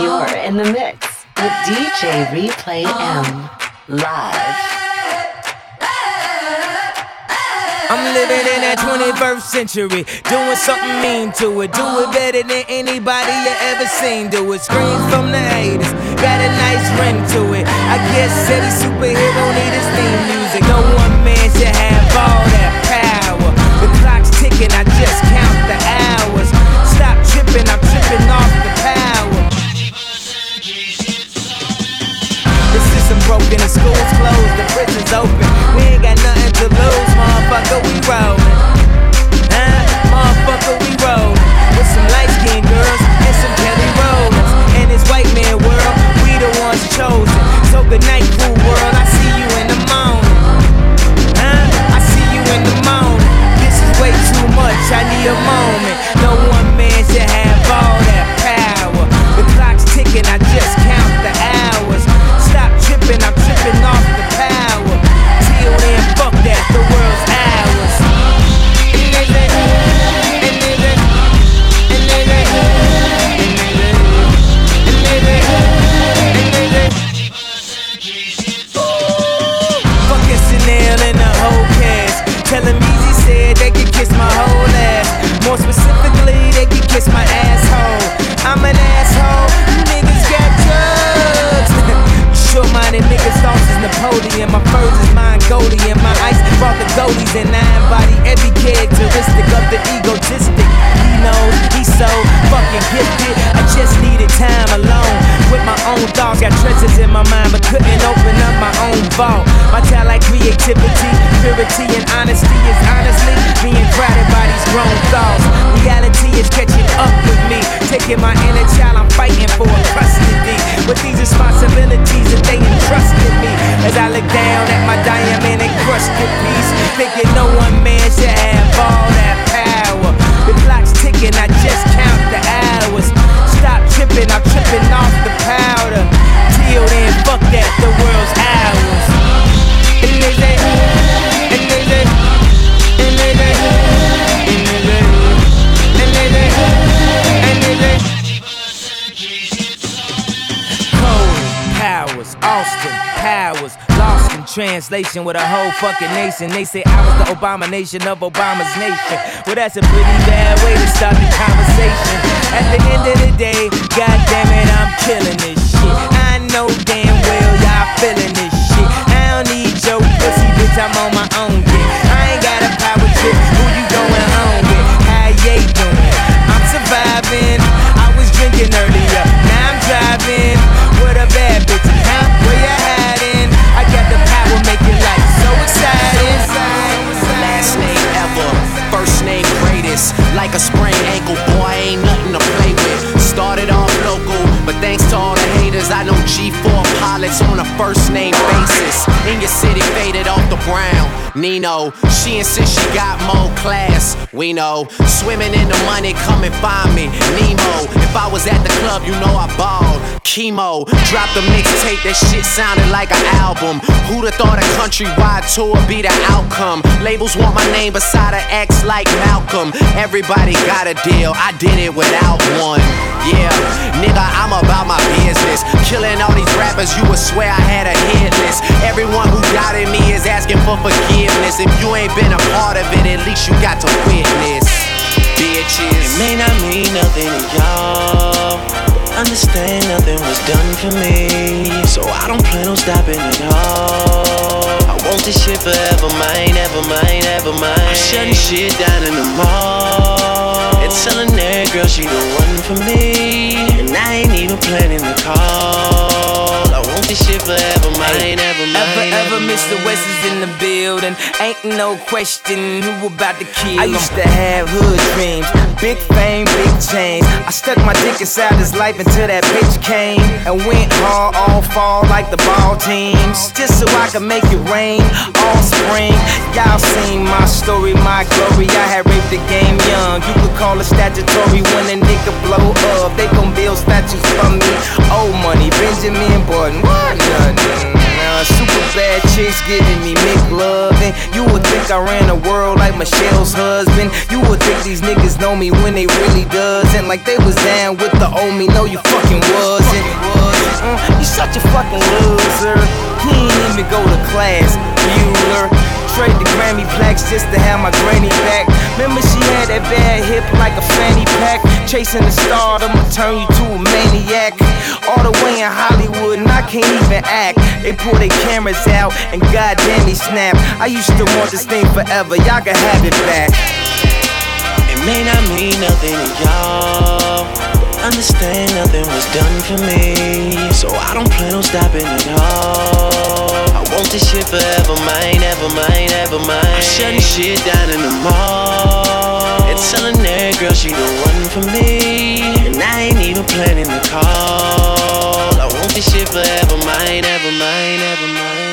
You're in the mix with DJ Replay M live. I'm living in that 21st century, doing something mean to it. Do it better than anybody you ever seen. Do it. Screams from the haters, got a nice ring to it. I guess every superhero need his theme music. No one man should have all that power. The clock's ticking, I just count the hours. Stop tripping, I'm broken, the school's closed, the prison's open. We ain't got nothing to lose, motherfucker, we rollin'. Huh? Motherfucker, we rollin'. With some light skinned girls and some Kelly Rollins. In this white man world, we the ones chosen. So good night, kiss my asshole. Napoleon. My furs is Mongolian. My ice brought the goalies and I embody every characteristic of the egotistic. He knows he's so fucking gifted. I just needed time alone with my own thoughts. Got treasures in my mind, but couldn't open up my own vault. My talent, creativity, purity, and honesty is honestly being crowded by these grown thoughts. Reality is catching up with me, taking my inner child. I'm fighting for custody with with a whole fucking nation. They say I was the abomination of Obama's nation. Well, that's a pretty bad way to start the conversation. At the end of the day, god damn it, I'm killing this shit. I know damn well y'all feeling this shit. I don't need your pussy, bitch, I'm on my own dick. I ain't got a power trip, who you going home with? How you doing? I'm surviving. I was drinking earlier, now I'm driving. With a bad Like a sprained ankle, boy, ain't nothing to play with. Started off local, but thanks to all the haters, I know G4 pilots on a first name basis. In your city, faded off the ground. Nino, she insists she got more class. We know, swimming in the money, come and find me. Nemo, if I was at the club, you know I balled. Chemo, dropped a mixtape, that shit sounded like an album. Who'd have thought a countrywide tour be the outcome? Labels want my name beside an X like Malcolm. Everybody got a deal, I did it without one. Yeah, nigga, I'm about my business. Killing all these rappers, you would swear I had a hit list. Everyone who doubted me is asking for forgiveness. If you ain't been a part of it, at least you got to witness. Bitches. It may not mean nothing to y'all. Understand nothing was done for me. So I don't plan on stopping at all. I want this shit forever, mine, ever mine, ever mine. I'm shutting shit down in the mall. And telling that girl she the one for me. And I ain't even planning the call. I want this shit forever, mine, ever mine. Ever, ever, Mr. West is in the building. Ain't no question who about to kill. I used to have hood dreams, big fame, big chains. I stuck my dick inside his life until that bitch came and went hard all fall like the ball teams. Just so I could make it rain all spring. Y'all seen my story, my glory. I had raped the game young. You could call statutory when a nigga blow up. They gon' build statues for me. Old money, Benjamin Button. What? Nothing. No. super bad chicks giving me McLovin'. You would think I ran the world like Michelle's husband. You would think these niggas know me when they really doesn't. Like they was down with the old me. No, you fucking wasn't. Uh, you such a fucking loser. He ain't even go to class, Bueller trade the Grammy plaques just to have my granny back. Remember she had that bad hip like a fanny pack. Chasing the star, I'ma turn you to a maniac. All the way in Hollywood, and I can't even act. They pull their cameras out, and goddamn they snap. I used to want this thing forever, y'all can have it back. It may not mean nothing to y'all. Understand nothing was done for me, so I don't plan on stopping at all. I want this shit forever, mine, ever mine, ever mine. I'm shutting shit down in the mall. And telling that girl she the one for me. And I ain't even planning the call. I want this shit forever, mine, ever mine, ever mine.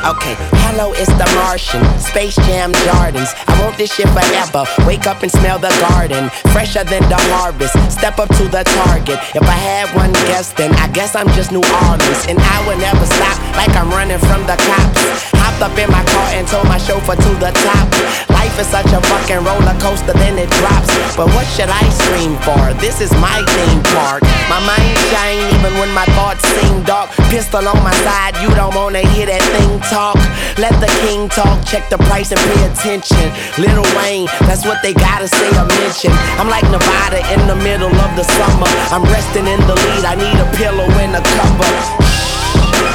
Okay, hello, it's the Martian. Space Jam Gardens. I want this shit forever. Wake up and smell the garden. Fresher than the harvest. Step up to the target. If I had one guess, then I guess I'm just New Orleans. And I will never stop like I'm running from the cops. Hopped up in my car and told my chauffeur to the top. Life is such a fucking roller coaster, then it drops. But what should I scream for? This is my theme park. My mind shine even when my thoughts seem dark. Pistol on my side, you don't wanna hear that thing talk. Let the king talk, check the price and pay attention. Little Wayne, that's what they gotta say or mention. I'm like Nevada in the middle of the summer. I'm resting in the lead, I need a pillow and a cover.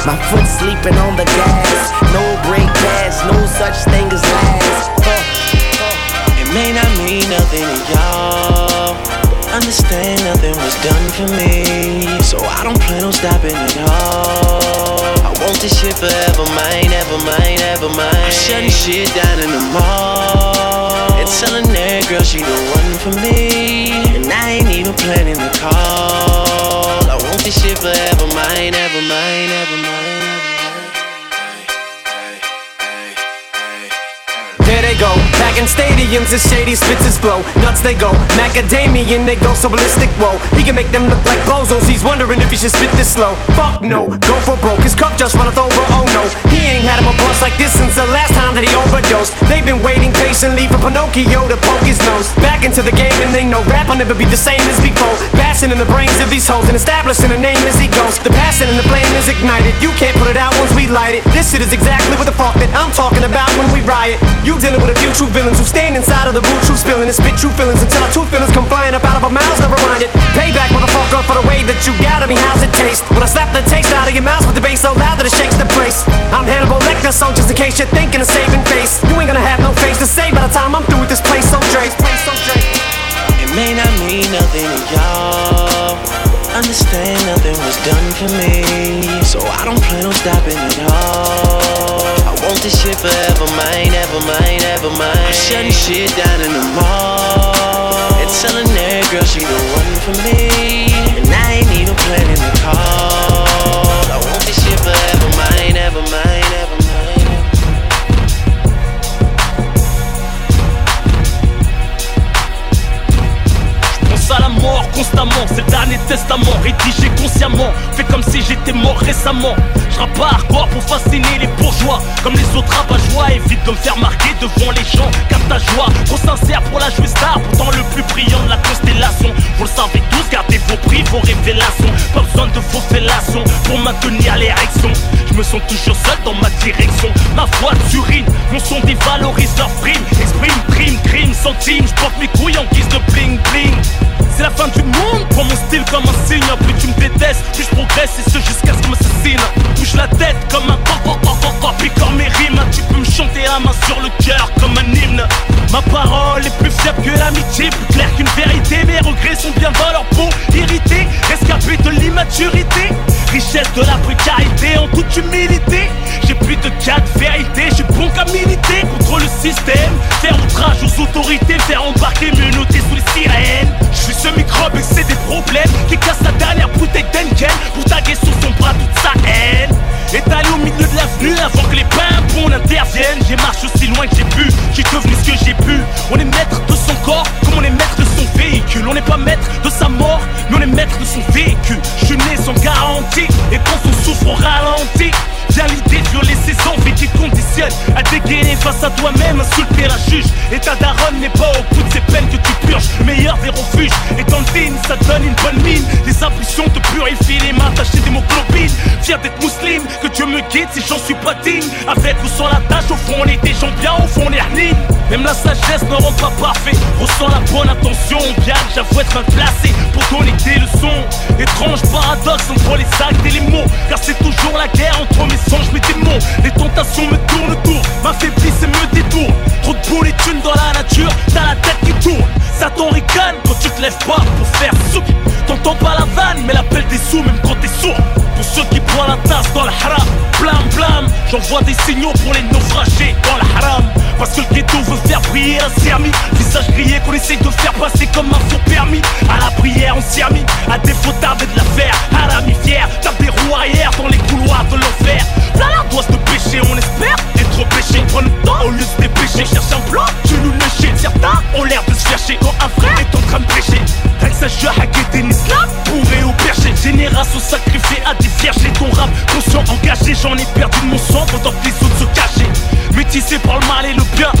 My foot sleeping on the gas. No brake pads, no such thing as last. It may not mean nothing to y'all. Understand nothing was done for me, so I don't plan on stopping at all. I want this shit forever, mine, ever mine, ever mine. I'm shutting shit down in the mall. And telling that girl she the one for me. And I ain't even planning the call. I want this shit forever, mine, ever mine, ever mine. They go, back in stadiums as shady spits his flow. Nuts they go, macadamian they go so ballistic. Whoa, he can make them look like bozos. He's wondering if he should spit this slow. Fuck no, go for broke. His cup just runneth over. Oh no, he ain't had him a bust like this since the last time that he overdosed. They've been waiting patiently for Pinocchio to poke his nose back into the game, and they know rap will never be the same as before. Bashing in the brains of these hoes and establishing a name as he goes. The passion and the flame is ignited. You can't put it out once we light it. This shit is exactly what the fuck that I'm talking about when we riot. You dealing with a few true villains who stand inside of the boot, true spilling and spit true feelings until our true feelings come flying up out of our mouths. Never mind it. Payback, motherfucker, for the way that you got at me. How's it taste? When I slap the taste out of your mouth with the bass so loud that it shakes the place. I'm Hannibal Lecter, so just in case you're thinking of saving face, you ain't gonna have no face to say by the time I'm through with this place. So Dre, place so Dre. It may not mean nothing to y'all. Understand nothing was done for me, so I don't plan on stopping at all. I want this shit forever, mine, ever mine, ever mine. I'm shutting shit down in the mall and telling that girl she the one for me, and I ain't even planning the call. I want this shit forever, mine, ever mine, ever mine. à la mort constamment, c'est le dernier testament rédigé consciemment. Fais comme si j'étais mort récemment. De me faire marquer devant les gens. Capte ta joie, trop sincère pour la jouer. Pourtant le plus brillant de la constellation. Vous le savez tous, gardez vos prix, vos révélations. Pas besoin de vos fellations pour maintenir l'érection. Je me sens toujours seul dans ma direction. Ma voix d'urine, mon son dévalorise leur prime. Exprime, crime, crime, centime. Je porte mes couilles en guise de bling bling. C'est la fin du monde, prends mon style comme un signe Plus tu me détestes, plus je progresse et ce jusqu'à ce qu'on m'assassine Bouge la tête comme un coq, coq, coq Picore main sur le cœur comme un hymne. Ma parole est plus fiable que l'amitié Plus claire qu'une vérité, mes regrets sont bien dans leur peau Irrité, rescapé de l'immaturité. Richesse de la précarité en toute humilité. J'ai plus de quatre vérités, j'ai bon qu'à militer contre le système Faire outrage aux autorités, faire embarquer, me noter sous les sirènes. Je suis ce microbe et c'est des problèmes Qui casse la dernière bouteille d'Enken Pour taguer sur son bras toute sa haine Étalé au milieu de l'avenue avant que les pimpons n'interviennent J'ai marché aussi loin que j'ai pu, j'ai devenu ce que j'ai pu. On est maître de son corps comme on est maître de son véhicule. On n'est pas maître de sa mort, mais on est maître de son véhicule. Je n'ai sans garantie et quand son souffre au ralenti Mondialité, violer ses envies qui conditionne à dégainer face à toi-même, insulter la juge. Et ta daronne n'est pas au bout de ses peines que tu purges. Meilleur des refuges, et dans le digne, ça donne une bonne mine. Les impulsions te purifient les mains tachées d'hémoglobine. Fier d'être musulmane, que Dieu me guide si j'en suis pas digne. Avec ou sans la tâche, au fond, on est gens bien, au fond, on est. Même la sagesse ne rend pas parfait. Ressens la bonne attention, bien que j'avoue être mal placé pour donner des leçons. Étrange paradoxe entre les actes et les mots, car c'est toujours la guerre entre mes les tentations me tournent autour, m'affaiblissent et me détournent. Trop de boules et dans la nature, t'as la tête qui tourne. Satan ricane quand tu te lèves pas pour faire soupe. T'entends pas la vanne, mais l'appel des sous même quand t'es sourd. Pour ceux qui prennent la tasse dans le haram. Blam blam, j'envoie des signaux pour les naufragés dans le haram Parce que le ghetto veut faire briller un sermi Visage grillé qu'on essaye de faire passer comme un faux permis. À la prière on s'y a mis, à défaut tarder de la faire. Haram fier, tape des roues arrière dans les couloirs de l'enfer. Là là doit se pécher, on espère être péché. Prends le temps au lieu de se dépêcher, cherche un plan, tu nous lécher Certains ont l'air de se chercher quand un frère est en train de prêcher ça je hacker un islam, bourré au perché Génération sacrifiée à des vierges. Ton rap Conscient engagé, j'en ai perdu de mon sang pendant que les autres se cachaient Métissé par le mal et le bien,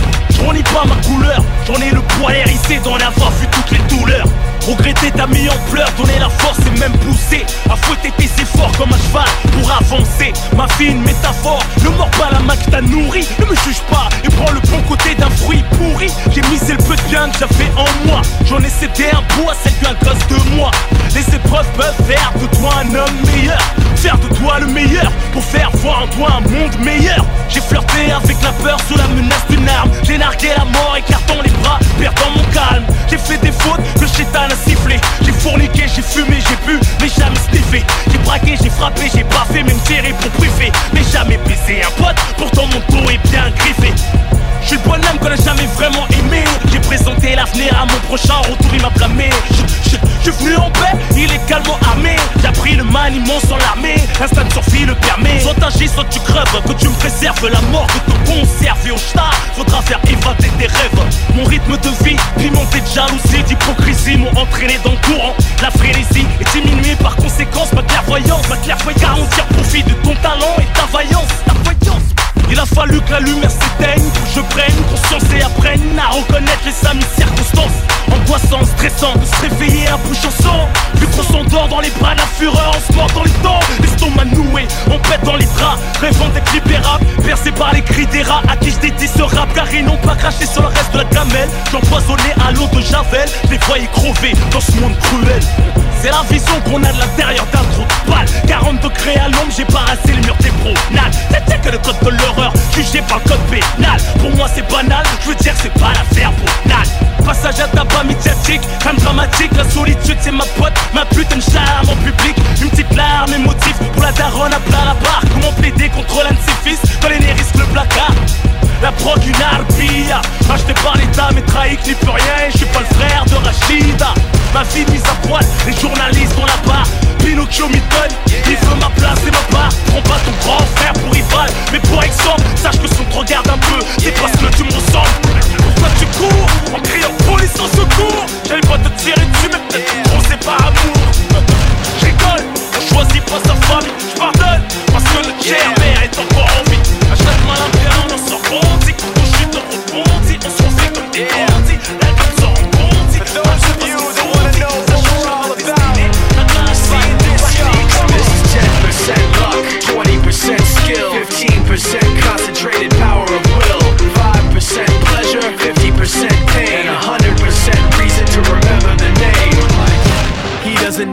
ai pas ma couleur. J'en ai le poil hérissé d'en avoir vu toutes les douleurs Regretter ta mis en pleurs, donner la force et même pousser À fouetter tes efforts comme un cheval pour avancer. Ma fine métaphore, ne mords pas la main que t'as nourri Ne me juge pas et prends le bon côté d'un fruit pourri. J'ai misé le peu de bien que j'avais en moi. J'en ai cédé un bout à celle d'un gosse de moi. Les épreuves peuvent faire de toi un homme meilleur. Faire de toi le meilleur pour faire voir en toi un monde meilleur. J'ai flirté avec la peur sous la menace d'une arme. J'ai nargué la mort écartant les bras, perdant mon calme. J'ai fait des fautes que chétan sifflé J'ai fourniqué, j'ai fumé, j'ai bu, mais jamais sniffé. J'ai braqué, j'ai frappé, j'ai fait, même tiré pour priver Mais jamais baisé un pote, pourtant mon dos est bien griffé je suis le bonhomme qu'on a jamais vraiment aimé. J'ai présenté l'avenir à mon prochain retour il m'a blâmé. Je suis venu en paix, il est calmement armé. J'ai appris le maniement sans l'armée. Instinct de survie le permet Soit t'agis, soit tu creves Que tu me préserves la mort que te conserve Et au star, faudra faire évader tes rêves. Mon rythme de vie, pimenté de jalousie D'hypocrisie m'ont entraîné dans le courant. La frénésie est diminuée par conséquence. Ma clairvoyance, ma clairvoyance Garantir profit de ton talent et ta vaillance fallu que la lumière s'éteigne que je prenne conscience et apprenne à reconnaître les amis circonstances. Angoissant, stressant, de se réveiller à bouche en sang. Vu qu'on s'endort dans les bras la fureur, on se mord dans les dents. L'estomac noué, on pète dans les draps, rêvant d'être libérable, percé par les cris des rats à qui je dédie ce rap, car ils n'ont pas craché sur le reste de la gamelle. J'empoisonnais à l'eau de Javel, les voyais crever dans ce monde cruel. C'est la vision qu'on a de l'intérieur d'un trou de balle 40 degrés à l'ombre, j'ai parassé le mur des promenades C'est que le code de l'horreur, jugé par le code pénal. Pour moi c'est banal, je veux dire c'est pas l'affaire banale Passage à tabac médiatique, comme dramatique. La solitude c'est ma pote, ma putain de charme en public. Une petite larme émotive pour la daronne à plat la barre Comment plaider contre l'un de ses fils? Quand les risque le placard. La prog une arbilla Acheté par l'état mais trahi qui peut rien. Je suis pas le frère de Rachida. Ma vie mise à poil, les journalistes ont la barre Pinocchio il veut ma place et ma part. Prends pas ton grand frère pour rival. Mais pour exemple, sache que son te regarde un peu C'est parce que tu me ressembles. Pourquoi tu cours en criant police en secours? J'allais pas te tirer dessus mais peut-être qu'on sait par amour. J'rigole, on choisit pas sa famille. Je pardonne parce que le mère est encore en vie. À chaque malin on en sort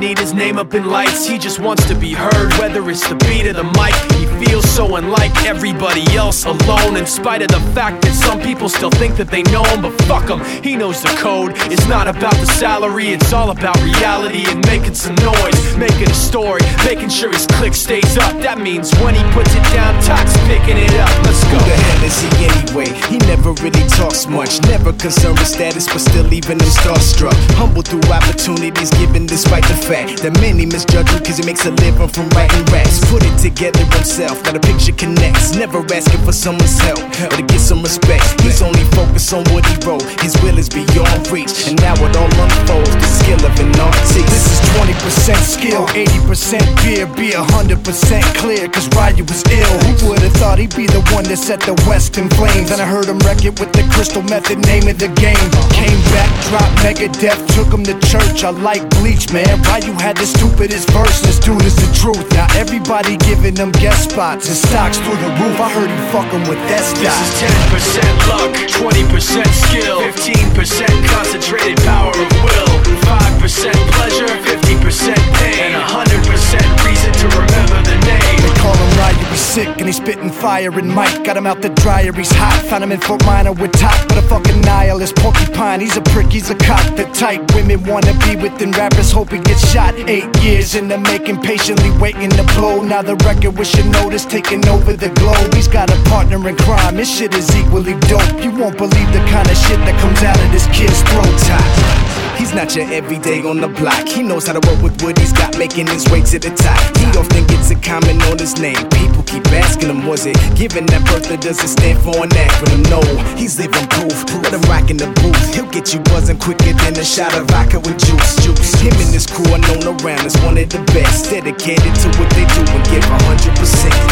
Andy his name up in lights, he just wants to be heard, whether it's the beat or the mic. He feels so unlike everybody else, alone, in spite of the fact that some people still think that they know him, but fuck him, he knows the code. It's not about the salary, it's all about reality and making some noise, making a story, making sure his click stays up. That means when he puts it down, Tox picking it up. Let's go. Who the hell is he anyway? He never really talks much, never concerned with status, but still leaving him starstruck. Humble through opportunities given despite the fact that many misjudge him cause he makes a living from writing raps. Put it together himself, now the picture connects. Never asking for someone's help or to get some respect. He's only focused on what he wrote. His will is beyond reach, and now it all unfolds. The skill of an artist. This is 20% skill, 80% beer, be 100% clear, cause Ryu was ill. Who would've thought he'd be the one that set the West in flames? And I heard him wreck it with the crystal method, name of the game. Came back, dropped Megadeth, took him to church. I like bleach, man. Ryu had the stupidest verse, is the truth. Now everybody giving them guest spots and stocks through the roof. I heard he fucking with that This is 10% luck, 20% skill, 15% concentrated power of will, 5% pleasure, 50% pain, and 100% reason to remember the name. They call him Ryu, he's sick and he's spitting fire and Mike got him out the dryer, he's hot. Found him in Fort Minor with top, but a fucking nihilist porcupine. He's a prick, he's a cock. The type women wanna be within rappers, hope he gets shot. Eight years in the making, patiently waiting to blow. Now the record with notice taking over the globe. He's got a partner in crime, his shit is equally dope. You won't believe the kind of shit that comes out of this kid's throat. Top. He's not your everyday on the block. He knows how to work with what he's got, making his way to the top. He often gets a comment on his name. People keep asking him, was it given that birth does it stand for an acronym? No, he's living proof. Let him rock in the booth. He'll get you buzzing quicker than a shot of vodka with juice. Juice. Him and his crew are known around as one of the best. Dedicated to what they do and give 100%.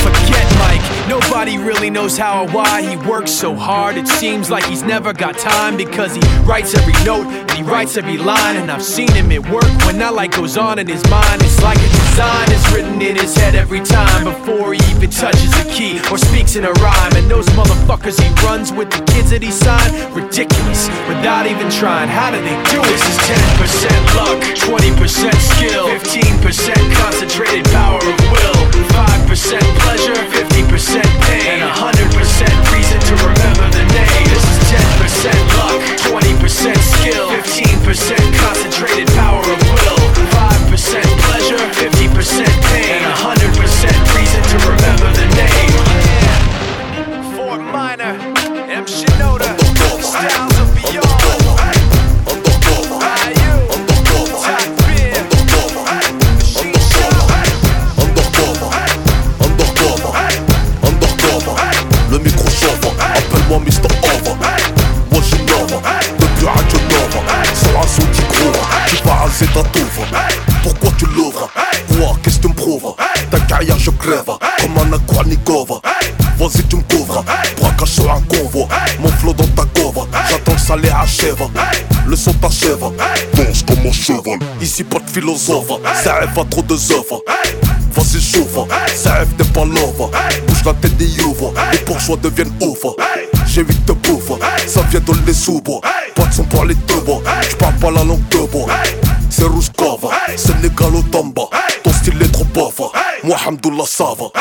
Forget Mike, nobody really knows how or why he works so hard. It seems like he's never got time because he writes every note and he writes every line. And I've seen him at work when that light goes on in his mind. It's like a design is written in his head every time before he even touches a key or speaks in a rhyme. And those motherfuckers he runs with the kids that he signed, ridiculous without even trying. How do they do it? This is 10% luck, Ici pas de philosophe, ça rêve à trop de œuvres. Vas-y chauffe, ça rêve t'es pas love Bouge la tête des youves, les bourgeois deviennent ouf J'ai huit de bouffe, ça vient de les Pas de son pour les deux j'parle pas la langue de bois C'est Rouskova, Sénégal au Tamba Ton style est trop bof, moi Hamdoullah ça va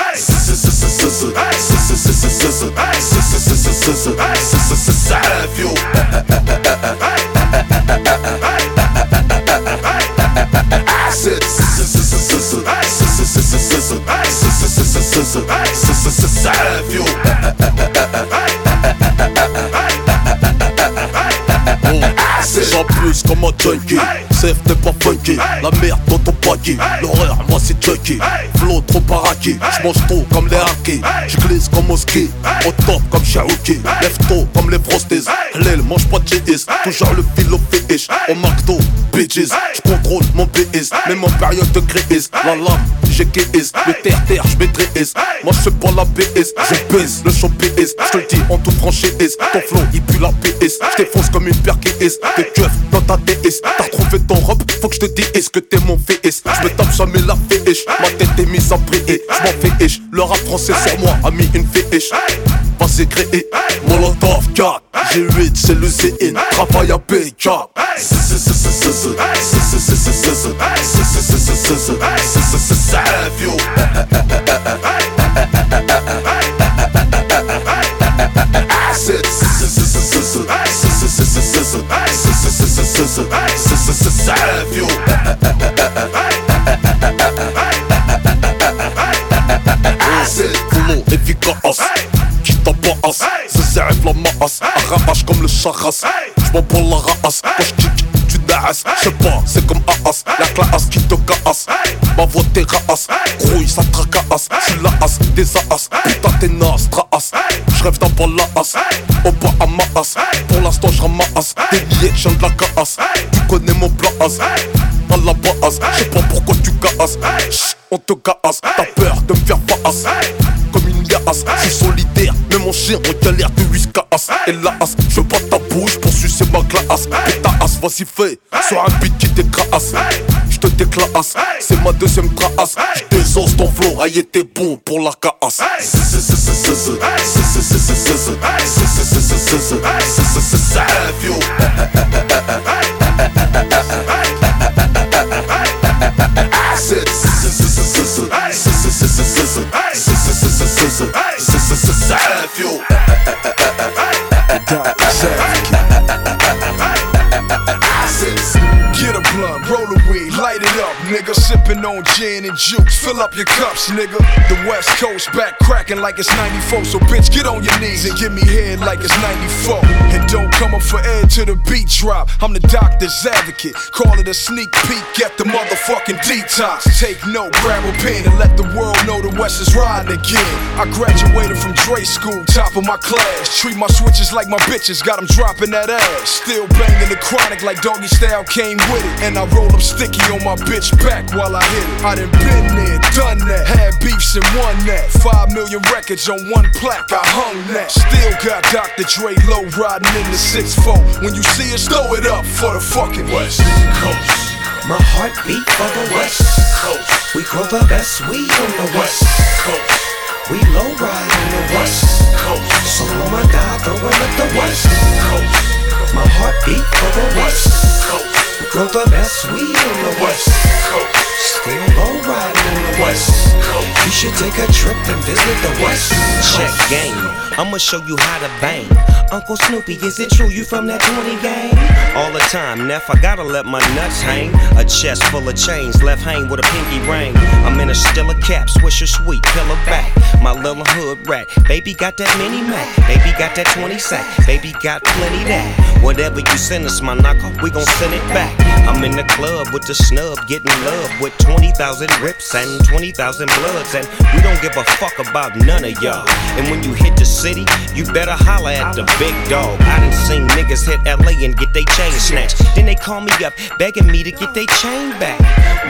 junkie Safe t'es pas funky. La merde dans ton paquet L'horreur moi c'est Chucky. Flow trop paraqué J'mange trop comme les hackers J'glisse comme au ski. Au top comme Cherokee Lève tôt comme les frosties. L'aile mange pas de cheese Toujours le philo fétiche. Au McDo Bitches. J'contrôle mon BS Même en période de crise. La lame Le terre-terre j'maîtrise Moi j'fais pas la BS Je baisse le show PS J'te le dis en toute franchise Ton flow il pue la PS J't'effonce comme une paire KS T'es keuf dans ta DS T'as trouvé ton robe Faut que j'te dise est-ce que t'es mon FS J'me tape jamais la féiche Ma tête est mise à briller J'm'en fais ish Le rap français sur moi a mis une féiche Vas-y créer Molotov 4 G8 c'est le ZN Travaille à BK Ça rêve yo Acid Ça rêve yo Acid Flow efficace Qui t'embrasse Ce rêve la masse. Arrache comme le charras J'm'en prends la race, quand j'kick, tu naas. J'sais pas, c'est comme Aas, la classe qui te casse. Ma voix t'es raas, grouille, ça tracasse. J'suis la as, des as, putain t'es nas, traas. J'rêve d'un bal la as, au bas à ma as. Pour l'instant j'ramasse, des billets, j'viens de la casse. Tu connais mon place, à la base. J'sais pas pourquoi tu casses, Chut, on te casse. T'as peur de me faire face, liasse. J'suis solidaire, mais mon chien on galère de whiskas. Et la as, je pas ta bouche pour sucer ma glace. Et ta as, vas-y fais, sur un beat qui t'écrasse. J'te déclasse, c'est ma deuxième trace. J'désose ton flow, aïe t'es bon pour la casse. Get nigga. Sipping on gin and juice, fill up your cups, nigga. The West Coast back cracking like it's 94, so bitch, get on your knees and give me head like it's 94. And don't come up for air to the beat drop. I'm the doctor's advocate, call it a sneak peek at the motherfucking detox. Take note, grab a and let the world know the West is riding again. I graduated from Dre school, top of my class. Treat my switches like my bitches, got them dropping that ass. Still banging the chronic like doggy style came with it. And I roll up sticky on my bitch back while I hit it. I done been there, done that. Had beefs and won that. Five million records on one plaque, I hung that. Still got Dr. Dre low riding in the 6-4. When you see us, throw it up for the fucking West Coast. My heartbeat for the West Coast. We grow the best weed on the West Coast. We low ride on the West Coast. So on my die, throwing up the West Coast. My heartbeat for the West Coast. We grow the best weed on the West Coast. Still low riding on the West Coast. You should take a trip and visit the West Coast. Check game. I'ma show you how to bang. Uncle Snoopy, is it true you from that 20 gang? All the time, Neff, I gotta let my nuts hang. A chest full of chains, left hang with a pinky ring. I'm in a stiller cap, swisher sweet, pillow back. My little hood rat, baby got that mini Mac, baby got that 20 sack, baby got plenty that. Whatever you send us, my knocker, we gon' send it back. I'm in the club with the snub, getting love with 20,000 rips and 20,000 bloods, and we don't give a fuck about none of y'all. And when you hit the city, you better holler at the big dog. I done seen niggas hit LA and get they chain snatched. Then they call me up begging me to get they chain back.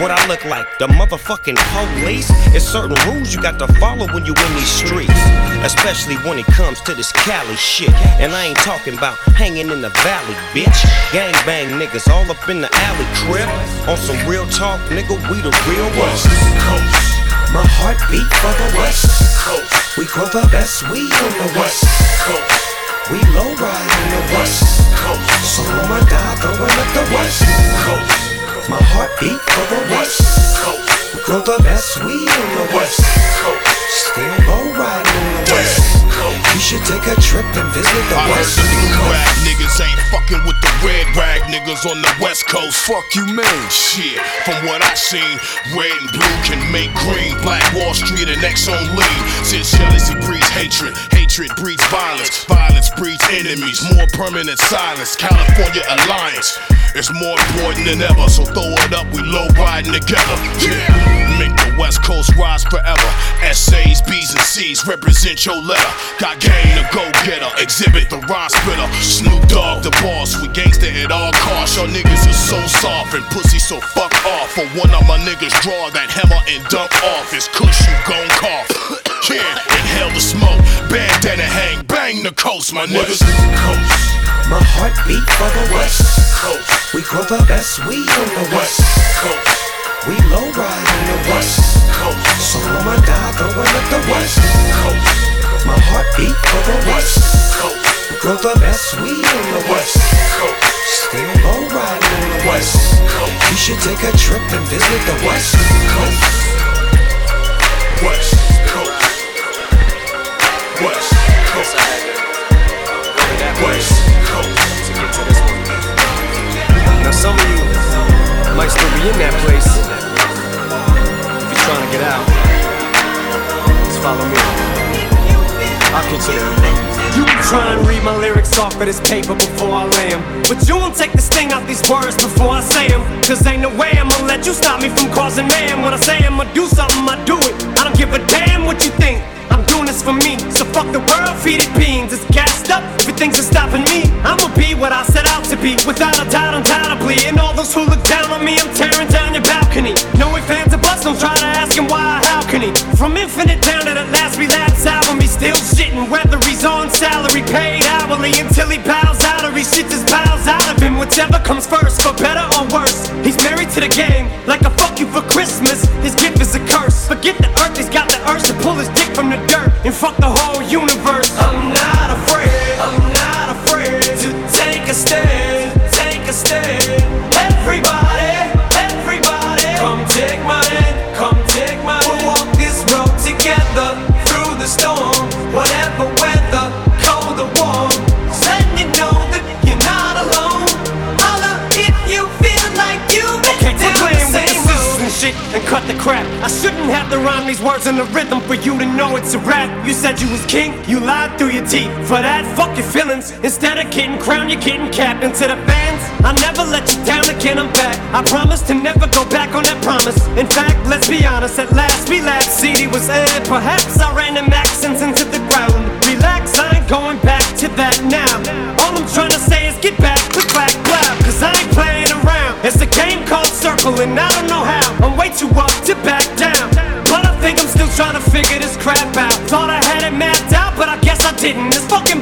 What I look like, the motherfucking police? It's certain rules you got to follow when you in these streets. Especially when it comes to this Cali shit. And I ain't talking about hanging in the valley, bitch. Gang bang niggas all up in the alley crib. On some real talk, nigga, we the real West Coast. My heartbeat for the West Coast. We grow the best weed on the West Coast. We low ride the West Coast. So oh my die, throwing up the West Coast. My heartbeat for the West Coast. Grow the best weed on the West Coast. Still low riding the West Coast. You should take a trip and visit the I heard West the blue Coast. rag niggas ain't fucking with the red rag niggas on the west coast. Fuck you, man. Shit, from what I seen, red and blue can make green. Black Wall Street and Exxon on lean. Since jealousy breeds hatred, hatred breeds violence, violence breeds enemies. More permanent silence. California alliance is more important than ever. So throw it up, we low riding together. Yeah, make the West Coast rise forever. Essays, B's and C's represent your letter. Got game to go getter, exhibit the rhyme splitter. Snoop Dogg the boss, we gangsta at all costs. Y'all niggas is so soft and pussy, so fuck off. For one of my niggas draw that hammer and dunk off. It's kush you gon' cough. Yeah, inhale the smoke, bandana hang, bang the coast, my niggas. West coast. My heartbeat for the West Coast. We grow the best weed on the West Coast. We low ride on the West Coast. So my die, throwing up the West Coast. My heartbeat for the West Coast. Grow the best weed on the West Coast. Still low riding on the West Coast. You should take a trip and visit the West Coast. West Coast. West Coast. West Coast. Now some of you might still be in that place. If you're trying to get out, just follow me. I'll get you there. Try and read my lyrics off of this paper before I lay 'em. But you won't take the sting out these words before I say 'em. Cause ain't no way I'ma let you stop me from causing man. When I say I'ma do something, I do it. I don't give a damn what you think. I'm doing this for me. So fuck the world, feed it beans. It's gassed up. if Everything's just stopping me. I'ma be what I set out to be. Without a doubt, undoubtedly. And all those who look down on me, I'm tearing down your balcony. No ifs, fans of until he bows out or he shit just bows out of him. Whichever comes first, for better these words in the rhythm for you to know it's a rap. You said you was king, you lied through your teeth. For that, fuck your feelings. Instead of getting crowned, you're getting capped. And to the fans, I'll never let you down again. I'm back. I promise to never go back on that promise. In fact, let's be honest. At last, we laughed. CD was aired. Perhaps I ran them accents into the ground. Relax, I ain't going back to that now. All I'm trying to say is get back, click, clack, clap. Cause I ain't playing around. It's a game called Circle, and I don't know how. I'm way too up to back didn't. This fucking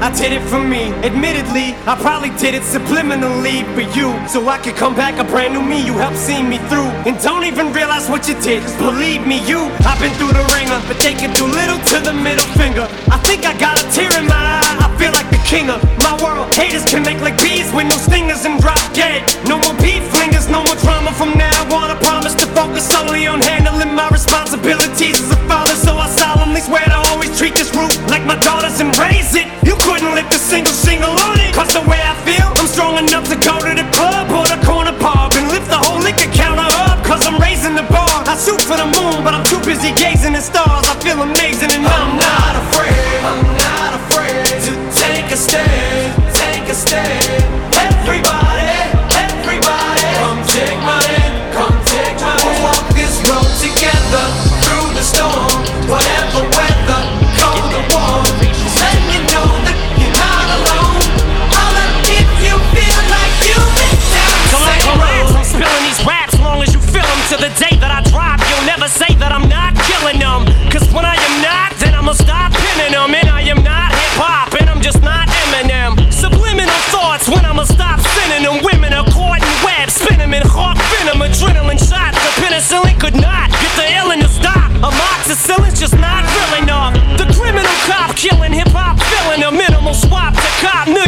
I did it for me. Admittedly, I probably did it subliminally for you. So I could come back a brand new me. You helped see me through. And don't even realize what you did. 'Cause believe me, you, I've been through the ringer. But they can do little to the middle finger. I think I got a tear in my eye. King of my world. Haters can make like bees with no stingers and drop dead. No more beef flingers, no more drama from now on. I promise to focus solely on handling my responsibilities as a father. So I solemnly swear to always treat this root like my daughters and raise it. You couldn't lift a single single on it. Cause the way I feel, I'm strong enough to go to the club or the corner pub and lift the whole liquor counter up. Cause I'm raising the bar. I shoot for the moon, but I'm too busy gazing at stars. I feel amazing and I'm not Cotton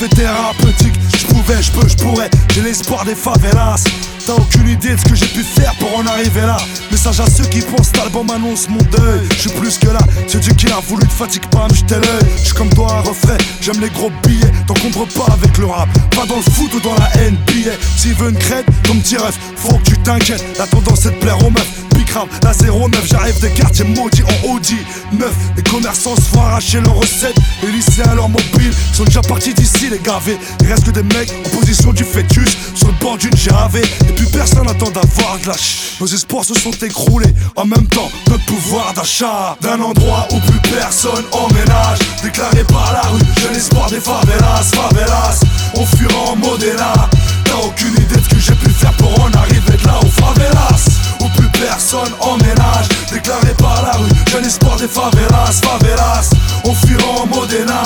effet thérapeutique Je pouvais, je peux, je pourrais, j'ai l'espoir des favelas T'as aucune idée de ce que j'ai pu faire pour en arriver là. Message à ceux qui pensent cet album annonce mon deuil. Je suis plus que là, c'est Dieu qui a voulu, te fatigue pas me jeter l'œil. Je comme toi un refrain, j'aime les gros billets. T'encombres pas avec le rap, pas dans le foot ou dans la NBA S'il veut une crête, comme petit ref, faut que tu t'inquiètes. La tendance c'est de plaire aux meufs la 09, j'arrive des quartiers maudits en Audi 9, les commerçants se font arracher leurs recettes. Les lycéens leurs mobiles sont déjà partis d'ici les gavés Il reste que des mecs en position du fœtus Sur le bord d'une GAV Et plus personne n'attend d'avoir de la. Nos espoirs se sont écroulés. En même temps, notre pouvoir d'achat. D'un endroit où plus personne emménage. Déclaré par la rue, jeune espoir des favelas Favelas, on fuira en Modena T'as aucune idée de ce que j'ai pu faire pour en arriver de là aux favelas Personne emménage Déclaré par la rue, jeune espoir des favelas Favelas, on fuira en Modena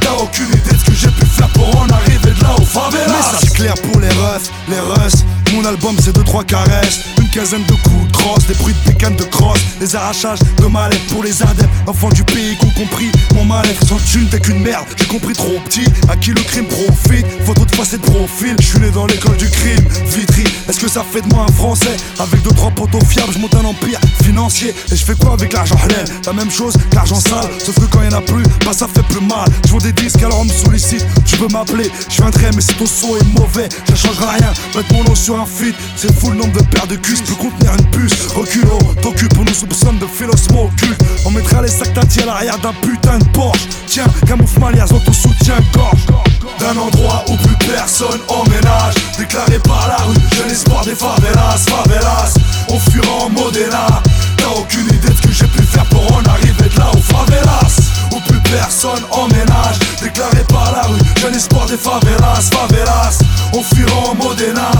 T'as aucune idée de ce que j'ai pu faire pour en arriver de là aux favelas. Message clair pour les refs, les russes Mon album c'est deux trois caresses. Une quinzaine de coups de crosse Des bruits de pécanes de crosse Les arrachages de mallette pour les adeptes. Enfants du pays qui ont compris mon mal-être. Sans thune t'es qu'une merde, j'ai compris trop petit. À qui le crime profite, photo de face et de profil. Je suis né dans l'école du crime, Vitry Est-ce que ça fait de moi un français? Avec deux trois poteaux fiables, je monte un empire financier. Et je fais quoi avec l'argent? Halal La même chose l'argent sale. Sauf que quand y'en a plus, bah ça fait plus mal. Je vends des disques alors on me sollicite. Tu peux m'appeler, je viendrai mais si ton son est mauvais Ça changera rien, mettre mon nom sur C'est fou le nombre de paires de cuisses peut contenir une puce. Reculo, t'occupe, on nous soupçonne de philosophie occulte On mettra les sacs tati à l'arrière d'un putain de Porsche. Tiens, camoufle malias dans ton soutien-gorge d'un endroit où plus personne emménage. Déclaré par la rue, jeune espoir des favelas Favelas, on fuira en Modena T'as aucune idée de ce que j'ai pu faire pour en arriver de là aux favelas. Où plus personne emménage. Déclaré par la rue, jeune espoir des favelas Favelas, on fuira en Modena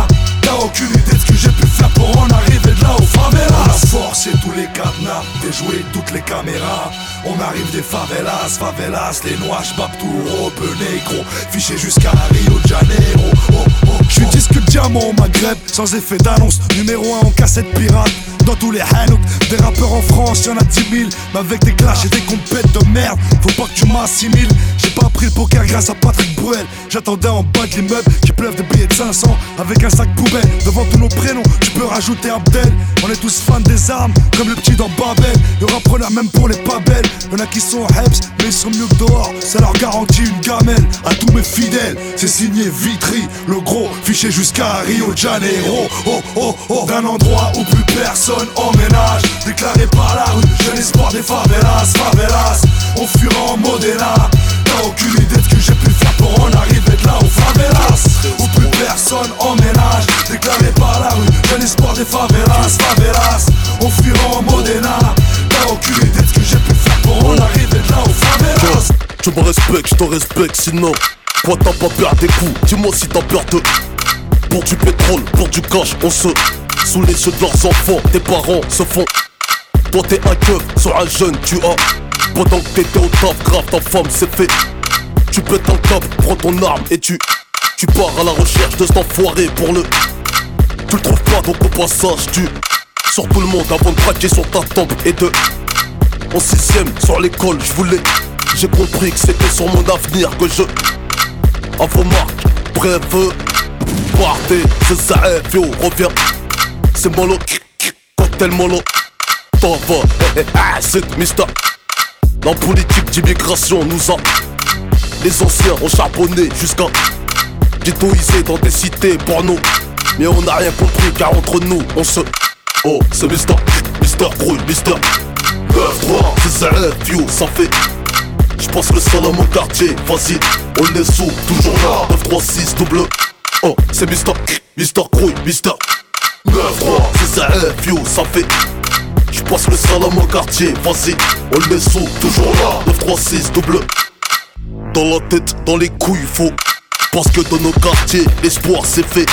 aucune idée de ce que j'ai pu faire pour en arriver de là aux favelas On a forcé tous les cadenas, déjoué toutes les caméras. On arrive des favelas, favelas, les noirs, j'bap tout Europe négro. Fiché jusqu'à Rio de Janeiro. Oh, oh, Je suis disque diamant au Maghreb, sans effet d'annonce. Numéro 1 en cassette pirate dans tous les hanouk Des rappeurs en France, y'en a 10 000 Mais avec des clashs et des compètes de merde Faut pas que tu m'assimiles. J'ai pas appris le poker grâce à Patrick Bruel. J'attendais en bas de l'immeuble qui pleuve des billets de 500 Avec un sac poubelle Devant tous nos prénoms, tu peux rajouter Abdel. On est tous fans des armes, comme le petit dans Babel. Y'aura preneur même pour les pas belles. Y'en a qui sont Heps, mais ils sont mieux que dehors. Ça leur garantit une gamelle à tous mes fidèles. C'est signé Vitry, le gros Fiché jusqu'à Rio de Janeiro. Oh oh oh D'un endroit où plus personne emménage Déclaré par la rue, jeune espoir des favelas Favelas, on fuira en Modena. T'as aucune idée de ce que j'ai pu faire pour en arriver de là aux favelas Où plus personne déclaré par la rue, un espoir des favelas, favelas. On fuira en Modena. T'as aucune idée de ce que j'ai pu faire pour en arriver de là aux favelas. Tu me respectes, je te respecte, sinon Quoi t'as pas peur des coups? Dis-moi si t'as peur de Pour du pétrole, pour du cash, on se Sous les yeux de leurs enfants, tes parents se font. Toi t'es un keuf sur un jeune, tu as. Pendant que t'étais au taf, grave ta femme c'est fait. Tu pètes un câble, prends ton arme et tu Tu pars à la recherche de cet enfoiré pour le. Tu le trouves pas donc au passage tu Sur tout le monde avant de braquer sur ta tempe et de. En sixième sur l'école je voulais. J'ai compris que c'était sur mon avenir que je. À vos marques, bref, partez, c'est ça, yo, reviens. C'est mollo, cocktail mollo. T'en va, eh, eh, c'est Mister. La politique d'immigration nous a. Les anciens ont charbonné jusqu'à. Ghettoisé dans des cités porno. Mais on n'a rien compris car entre nous, on se. Oh, c'est Mister, Mister Grouille, Mister. 9-3, c'est ça, yo, ça fait. J'pense le seul à mon quartier, vas-y, on est sous, toujours là 9, 3, 6, double Oh, c'est Mister, Mister Crouille, Mister 9, 3, c'est ça, ça fait. J'passe le à mon quartier, vas-y, on est sous, toujours là. 9, 3, 6, double. Dans la tête, dans les couilles, faut. Parce que dans nos quartiers, l'espoir c'est fait.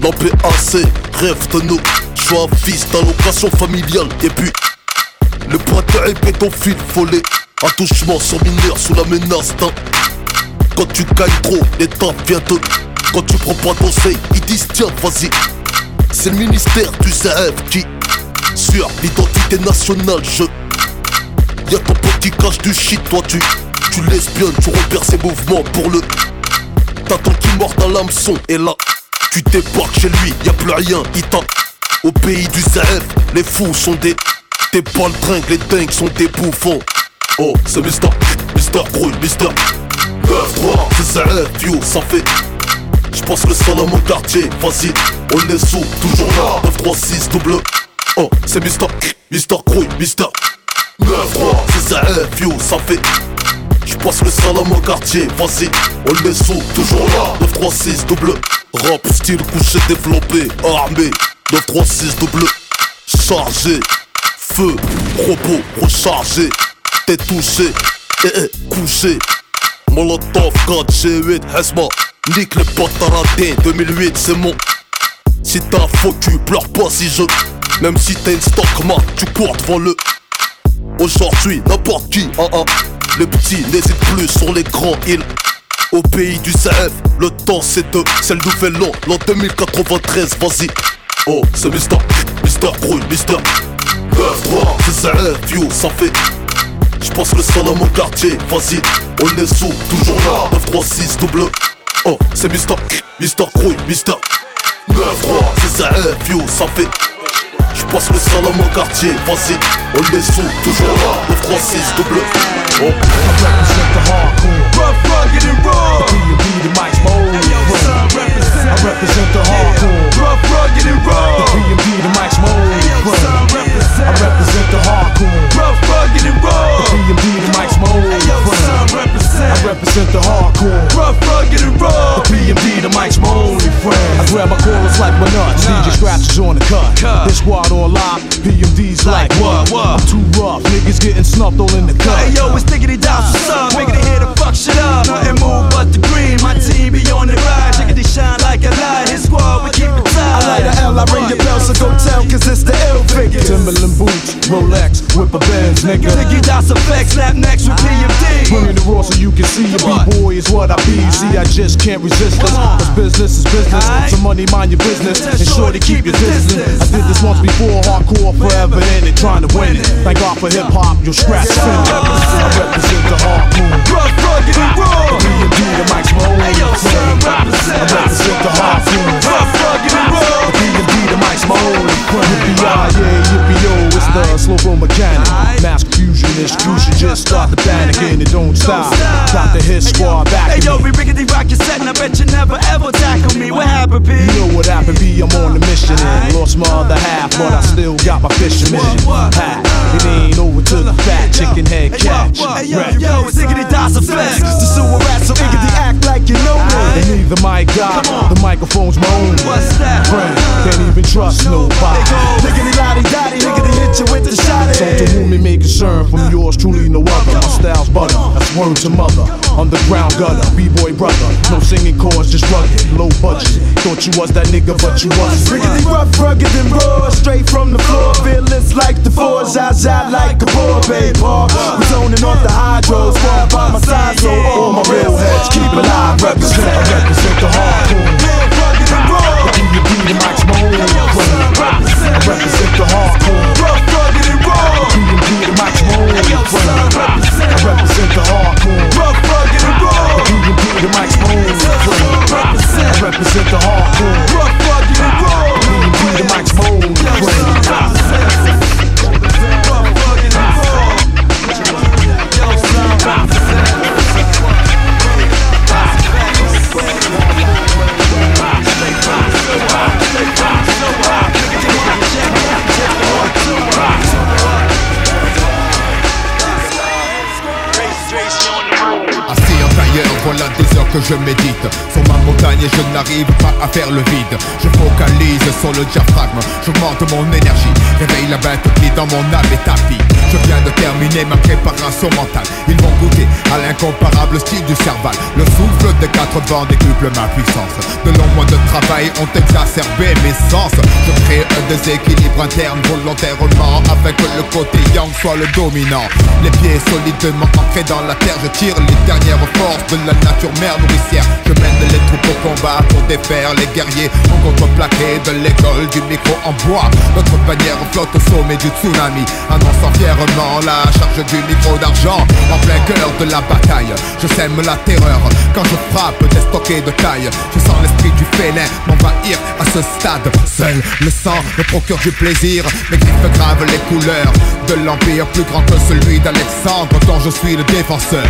Dans rêve de nous. J'suis un fils d'allocation familiale Et puis, le pointeur est pédophile, follet Attouchement sur mineur sous la menace d'un. Quand tu gagnes trop, l'État vient te Quand tu prends pas d'oseille, ils disent tiens vas-y C'est le ministère du CF qui Sur l'identité nationale je Y'a ton qui cache du shit, toi tu Tu l'espionnes, tu repères ses mouvements pour le T'attends qu'il morde à l'hameçon et là Tu débarques chez lui, y'a plus rien, il t'a Au pays du CF, les fous sont des T'es tringue, les dingues sont des bouffons. Oh, c'est Mister, Mister Grouille, Mister 9-3, c'est ça, yo, ça fait J'pense le seul à quartier, vas-y, on est sous, toujours là. 9-3-6, double Oh, c'est Mister, Mister Grouille, Mister. 9-3, c'est ça, yo, ça fait. J'passe le seul à mon quartier, vas-y, on est sous, toujours là. 9-3-6, double Rap, style couché, développé, armé. 9-3-6, double Chargé, feu, robot, rechargé. T'es touché, eh eh, couché. Molotov 4 G8 Hesma Nique les potes taradins 2008 c'est mon Si t'as faux cul pleure pas si je Même si t'as une stock marque tu cours devant le Aujourd'hui n'importe qui ah ah Les petits n'hésitent plus sur les grands îles au pays du CF, le temps c'est de, c'est le nouvel an, l'an 2093, vas-y. Oh, c'est Mister, Mister Grouille, Mister 9-3, c'est CF, yo, ça fait J'pense le seul à mon quartier, vas-y, on est sous, toujours là 9, 3, 6, double Oh, c'est Mister, Mister Crouille, Mister. 9, 3, c'est ça, yo, ça fait. J'passe le seul à mon quartier, vas-y, on est sous, toujours là. 9, 3, 6, double. Oh, I represent the hardcore Rough, rugged and raw The B&B, the Mike's Mold I represent the hardcore. Rough, rugged and raw. The B&B, the Mike's Mold I represent the hardcore. Rough, rugged and raw. The B&B, the Mike's Mold I represent the hardcore. Rough, rugged and raw. The B&B, the Mike's my only friend. I grab my chorus like my nuts DJ scratches on the cut. This squad on lock PMD's like what? I'm too rough. Niggas getting snuffed all in the cut. Hey yo, it's Diggity Down, what's up? Nigga, here to fuck shit up. Nothing move but the green. My team be on the ride Diggity shine like a light. His squad, we keep it I light a L, I ring your bell, so go tell Cause it's the ill figures. Timberland boots, Rolex, whip a Benz, nigga. Diggy Dots effects, snap next with PMD Bringing the raw so you can see. Your B-boy is what I be. See, I just can't resist this. Cause business is business. So money, mind your business. And sure to keep your distance. I did this once before, hardcore forever in it. Trying to win it. Thank God for hip-hop, you'll scratch I represent the hardcore Rough, rugged, and raw still got my mission Hat, it ain't over to the fat chicken head catch. Hey, yo, yo, it's Iggy Das Effects. The sewer rat, so ah. Iggy act like you know me. And neither my God, the microphone's my own. What's that? Friend, can't even trust nobody. Niggity lottie dotty, niggity hit you with the shot. So to whom it may concern, from yours truly no other. My style's butter, that's word to mother. Underground gutter, b-boy brother. No singing chords, just rugged, low budget. Thought you was that nigga, but you wasn't. Riggedy rough, rugged and raw, straight from the floor. Fearless like the fours, eyes out like a boar, babe. We zoning off the hydros, walk by my side, so all my real heads keep alive. Represent, represent the hardcore. rugged and raw drop. I represent the hardcore. Rough, rugged, and raw. DMD to my throne. I represent the hardcore. Rough, rugged, and raw. DMD to my throne. I represent the hardcore. Rough, rugged, and raw. DMD to my throne. Que je médite. Sur ma montagne et je n'arrive pas à faire le vide. Je focalise sur le diaphragme, j'augmente mon énergie. Réveille la bête qui dans mon âme est tapis Je viens de terminer ma préparation mentale. Ils vont goûter à l'incomparable style du cerval. Le souffle des quatre vents décuple ma puissance. De longs mois de travail ont exacerbé mes sens. Je crée un déséquilibre interne volontairement que le côté yang soit le dominant. Les pieds solidement ancrés dans la terre Je tire les dernières forces de la nature mère nourricière. Je mène les troupes au combat pour défaire les guerriers En contreplaqué de l'école du micro en bois. Notre bannière flotte au sommet du tsunami. Annonçant la charge du micro d'argent En plein cœur de la bataille. Je sème la terreur quand je frappe des stockés de taille. Je sens l'esprit du félin m'envahir à ce stade. Seul le sang me procure du plaisir Mes griffes gravent les couleurs de l'empire plus grand que celui d'Alexandre dont je suis le défenseur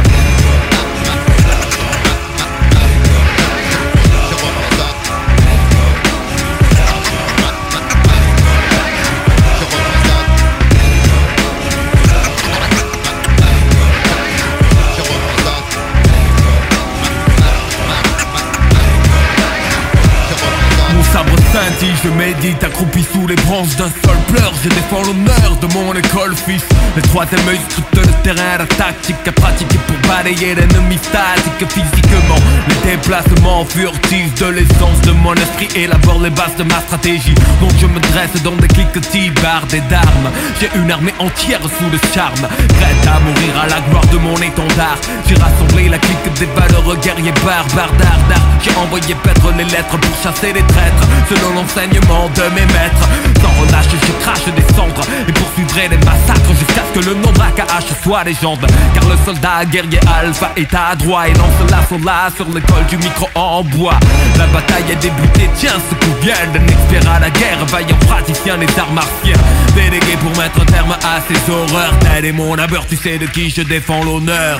City je médite accroupi sous les branches d'un seul pleur. Je défends l'honneur de mon école fils. Le troisième œil scrute le terrain, la tactique à pratiquer pour balayer l'ennemi statique. Physiquement Le déplacement furtif de l'essence de mon esprit élabore les bases de ma stratégie. Donc je me dresse dans des cliquetis bardés d'armes J'ai une armée entière sous le charme. Prête à mourir à la gloire de mon étendard. J'ai rassemblé la clique des valeureux guerriers barbares d'art J'ai envoyé paître les lettres pour chasser les traîtres. Selon de mes maîtres. Sans relâche je crache des cendres Et poursuivrai les massacres jusqu'à ce que le nom d'AKH soit légende. Car le soldat guerrier alpha est à droite Et lance l'assaut là sur l'école du micro en bois. La bataille est débutée, tiens ce coup vient d'un expert à la guerre Vaillant praticien des arts martiens. Délégué pour mettre terme à ces horreurs. Tel est mon abeur, tu sais de qui je défends l'honneur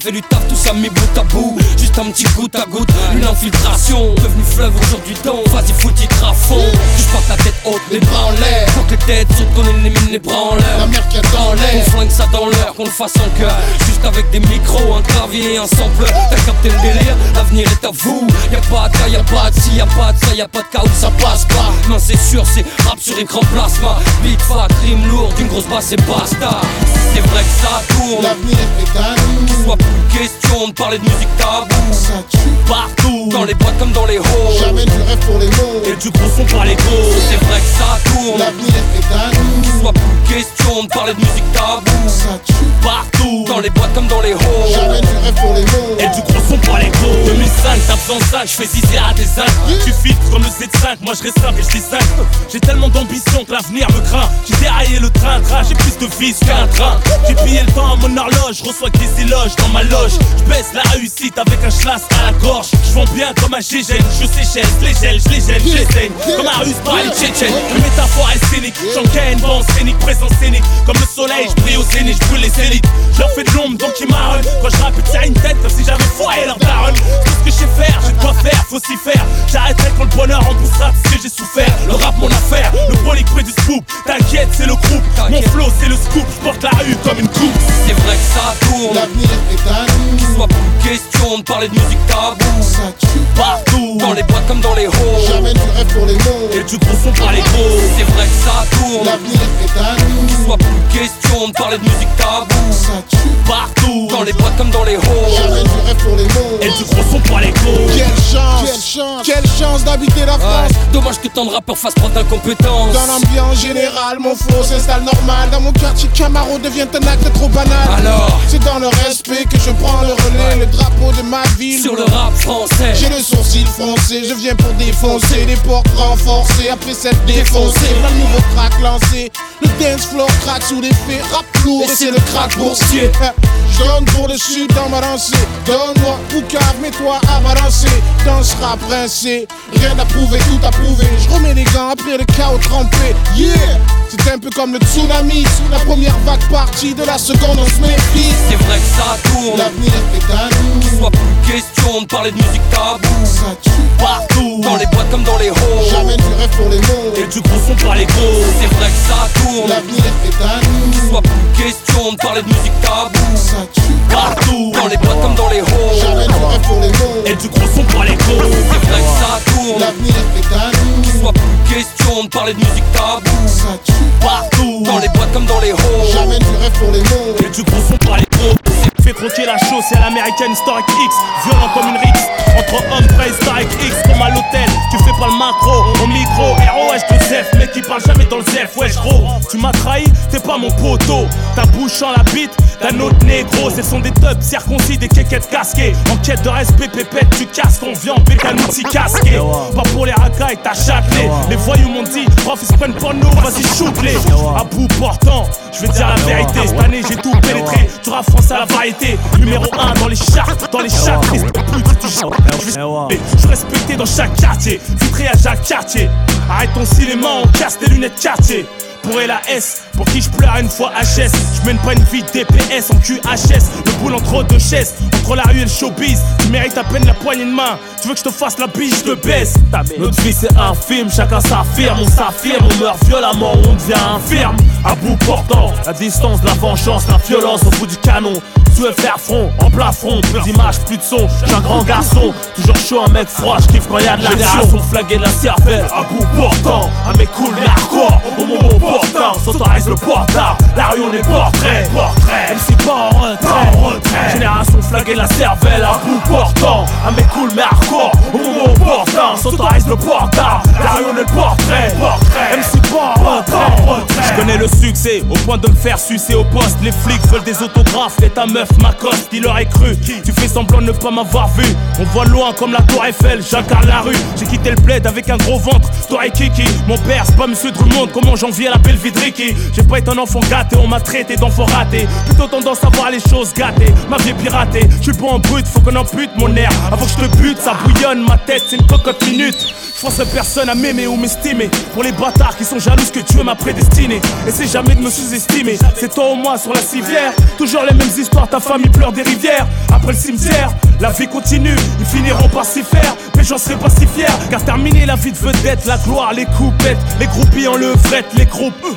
fait du taf, tout ça mis bout à bout. Juste un petit goutte à goutte, une infiltration. Devenu fleuve aujourd'hui donc, vas-y le titre à fond Je porte la tête haute, les bras en l'air. Faut que les têtes sautent, qu'on élimine les bras en l'air. La mer qui a dans l'air, qu'on flingue ça dans l'heure, qu'on le fasse en cœur. Juste avec des micros, un sample T'as capté le délire, l'avenir est à vous. Y'a pas de cas, y'a pas de si, y'a pas de ça, y'a pas de cas où ça passe pas. Non c'est sûr, c'est rap sur écran plasma. Big fat, rime lourde, une grosse basse et basta. C'est vrai que ça tourne L'avenir est à nous Qu'il soit plus question de parler de musique tabou. Ça tue. Partout Dans les boîtes comme dans les halls. Jamais du rêve pour les mots. Et du gros son par les gros. C'est vrai que ça tourne L'avenir est à nous Qu'il soit plus question de parler de musique tabou. Ça tue. Partout Dans les boîtes comme dans les halls. Jamais du rêve pour les mots. Et du gros son pour les gros. 2005, t'as besoin de ça, je fais zizé à des zincs Tu filtres comme le Z5, moi je reste simple et je 5 J'ai tellement d'ambition que l'avenir me craint. J'ai déraillé le train, train, j'ai plus de vis qu'un train. J'ai pillé le temps à mon horloge, reçois des éloges dans ma loge. Je baisse la réussite avec un schlass à la gorge. Je vends bien comme un gégène, je séchelle, je les gèle, je les gèle, j'essaye Comme un russe par les tchétchènes. Une métaphore est scénique, j'encaîne, vent scénique, présence scénique. Comme le soleil, je brille au zénith, je brûle les élites Je leur fais de l'ombre donc ils marronnent Quand je tirent une tête comme si j'avais foiré leur daronne. Tout ce que je sais faire, j'ai de quoi faire, faut s'y faire. J'arrêterai quand le bonheur emboussera tout ce que j'ai souffert. Le rap mon affaire, le près du scoop. T'inquiète c'est le groupe, mon flow c'est le scoop. Je porte la rue comme une coupe. C'est vrai que ça tourne. L'avenir est à nous. Qu'il soit plus question de parler de musique tabou Ça tue partout. Dans les boîtes comme dans les halls Jamais du rêve pour les mots. Et du gros son par les gros. C'est vrai que ça tourne. L'avenir est à nous. Qu'il soit plus question de parler de musique tabou Ça tue partout. Dans les boîtes comme dans les halls Du rêve pour les mots. Et du gros son par les gros Quelle chance, quelle chance, quelle chance d'habiter la France. Dommage que tant de rappeurs fassent preuve d'incompétence. Dans l'ambiance générale, mon flow s'installe normal. Dans mon quartier, Camaro devient un acte trop banal. Alors C'est dans le respect que je prends le relais. Le drapeau de ma ville. Sur le rap français. J'ai le sourcil foncé, je viens pour défoncer Les portes renforcées. Après cette défoncée Le nouveau track lancé Le dance floor craque sous l'effet rap lourd Et c'est le crack boursier. Je donne pour le sud dans ma lancée Donne-moi Poucave, mets-toi à balancer Dans ce rap rincé Rien à prouver, tout à prouver. Je remets les gants après le chaos trempé. Yeah C'est un peu comme le tsunami. La première vague partie de la seconde on se méfie C'est vrai que ça tourne. L'avenir est à nous. Qu'il soit plus question de parler de musique tabou. Ça tue partout. Dans les boîtes comme dans les halls. Jamais du rêve pour les mots. Et du gros son par les gros. C'est vrai que ça tourne. L'avenir est à nous. Qu'il soit plus question de parler de musique tabou. Ça tue partout. Dans les boîtes comme dans les halls. Jamais du rêve pour les mots. Et du gros son par les gros. C'est vrai que ça tourne. L'avenir est à nous. Qu'il soit plus question de parler de musique tabou. Ça tue partout Dans les boîtes comme dans les halls. Jamais du rêve pour les mots. Et du gros son par les gros. Fais croquer la chose, c'est à l'américaine Historic X. Violent comme une Rix. Entre hommes préhistorique X comme à l'hôtel. Tu fais pas le macro au micro. ROH de Zef, mec qui parle jamais dans le Zef. Wesh gros, tu m'as trahi, t'es pas mon poteau. Ta bouche en la bite d'un autre négro. Ce sont des tubs circoncis, des quéquettes casquées. En quête de respect, pépette, tu casses ton viande un outil casqué. Pas pour les racailles, t'as châtelé. Les voyous m'ont dit, prof, ils se prennent pour nous, vas-y, À bout portant, je vais dire la vérité. Cette année, j'ai tout pénétré. Tu rap français à la variété. Numéro 1 dans les charts, dans les charts. Je suis respecté dans chaque quartier. Vitré à Jacques Cartier. Arrête ton cinéma, on casse tes lunettes quartier. Pour la S, pour qui je pleure une fois HS. Je mène pas une vie DPS en QHS. Le boule entre deux chaises, entre la rue et le showbiz. Tu mérites à peine la poignée de main. Tu veux que je te fasse la biche, je te baisse. Notre vie c'est un film, chacun s'affirme, on s'affirme, on meurt violemment, on devient infirme. À bout portant, la distance la vengeance, la violence au bout du canon. Tu veux faire front, en plafond, plus d'images, plus de son. J'suis un grand garçon, toujours chaud, un mec froid, j'kiffe quand y'a de l'action. Génération flaguée de la cervelle, à bout portant, un mec cool hardcore, au moment opportun, s'autorise le portard. La rue on est portrait, portrait. MC pas en retrait, en retrait. Génération flaguée la cervelle, à bout portant, un mec cool mais hardcore, au moment opportun, s'autorise le portard. La rue on est portrait, portrait. MC pas en retrait, en retrait. Je connais le succès, au point de me faire sucer au poste. Les flics veulent des autographes, et ta meuf m'accoste, il aurait cru. Tu fais semblant de ne pas m'avoir vu. On voit loin comme la tour Eiffel, j'incarne la rue. J'ai quitté le bled avec un gros ventre, toi et Kiki. Mon père, c'est pas monsieur Drummond, comment j'envie à la J'ai pas été un enfant gâté, on m'a traité d'enfant raté. Plutôt tendance à voir les choses gâtées, ma vie piratée. Je suis pas en brut, faut qu'on ampute mon air. Avant que je te bute, ça bouillonne, ma tête, c'est une cocotte minute. Je force personne à m'aimer ou m'estimer. Pour les bâtards qui sont jaloux que Dieu m'a prédestiné. C'est jamais de me sous-estimer. C'est toi ou moi sur la civière. Toujours les mêmes histoires, ta famille pleure des rivières. Après le cimetière, la vie continue. Ils finiront par s'y faire. Mais j'en serai pas si fier. Car terminer la vie de vedette, la gloire, les coupettes, les groupies en levrette, les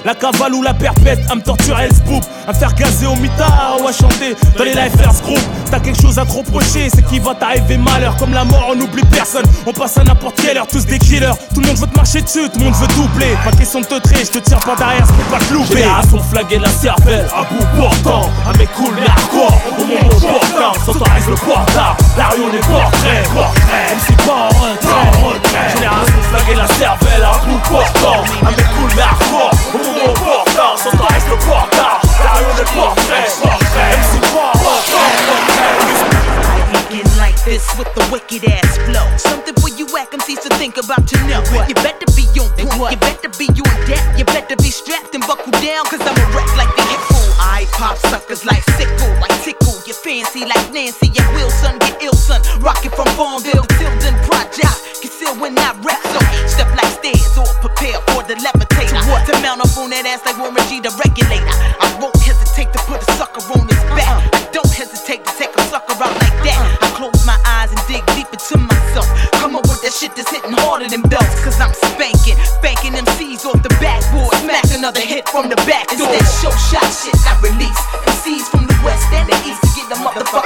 la cavale ou la perpète. À me torturer le spoop, à me faire gazer au mitard ou à chanter dans les live first group. T'as quelque chose à te reprocher, c'est qu'il va t'arriver malheur. Comme la mort, on n'oublie personne. On passe à n'importe quelle heure, tous des killers. Tout le monde veut te marcher dessus, tout le monde veut doubler. Pas question de te traiter, je te tire pas derrière, c'est pas te louper. Génération flaguée de la cervelle, à bout portant. Un mec cool hardcore, au moment opportun. S'autorise le portard, la rue on est portrait, portrait. Pas en retrait. Génération flaguée de la cervelle, à bout portant. Un mec cool hardcore, Hugo Portal, só to ekstro portal Dają reportaż, MC Portal, Portal, Portal this with the wicked ass flow. Something for you whack MCs to think about to know. You better be on point, you better be on deck, you better be strapped and buckle down, cause I'm a wreck like the hip fool. I pop suckers like sickle, I tickle. You fancy like Nancy and Wilson, get ill son. Rockin' from Farmville to Tilden Project. Conceal when I rap, so step like stairs or prepare for the levitator. To mount up on that ass like Warren G, the regulator. I won't hesitate to put a sucker on his back. I don't hesitate to take dig deep myself. Come up with that shit that's hitting harder than belts. Cause I'm spanking, spanking MCs off the backboard. Smack another hit from the back door. It's that show shot shit I release. MCs from the west and the east to get the motherfucking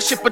that shit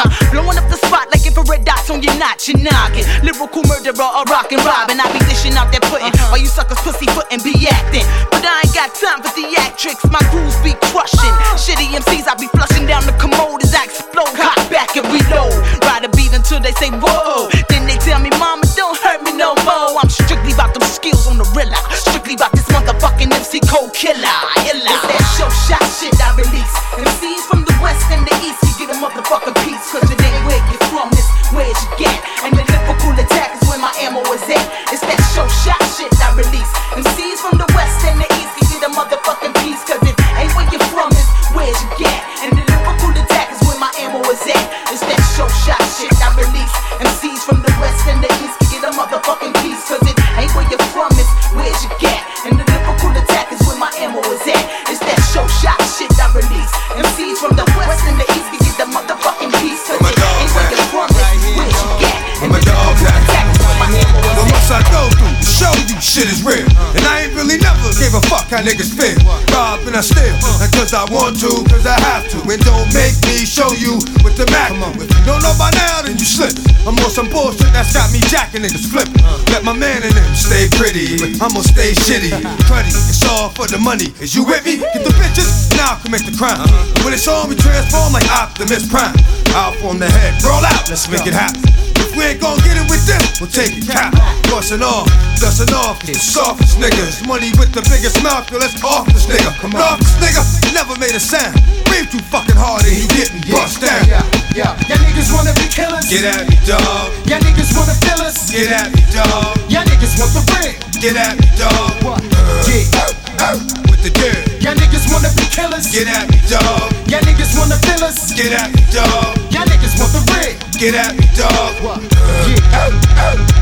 Huh? Blowing up the spot like infrared dots on your notch, your noggin. Lyrical murderer, a rockin' robin. I be dishing out that pudding. Uh-huh. While you suckers pussy foot and be acting. But I ain't got time for theatrics. My grooves cause I want to, cause I have to. And don't make me show you with the Mac. If you don't know by now, then you slip. I'm on some bullshit that's got me jacking niggas flipping. Let my man in them stay pretty, but I'ma stay shitty. Cruddy, it's all for the money. Is you with me? Get the bitches, now commit the crime. When it's on, we transform like Optimus Prime. Out on the head, roll out, let's make it happen. If we ain't gon' get it with them, we'll take it cap. Bustin' off, dustin' off, the softest niggas. Money with the biggest mouth, yo, let's off this nigga. Come on. Off this nigga, never made a sound. Breathe too fucking hard and you getting bust down. Yeah, yeah. Y'all niggas wanna be killers. Get at me, dog. Y'all niggas wanna fill us. Get at me, dog. Y'all niggas want the ring. Get at me, dog. Yeah. Uh, With the dirt. Y'all niggas wanna be killers. Get at me, dog. Y'all niggas wanna fill us. Get at me, dog. Y'all niggas want the ring. Get at me, dog.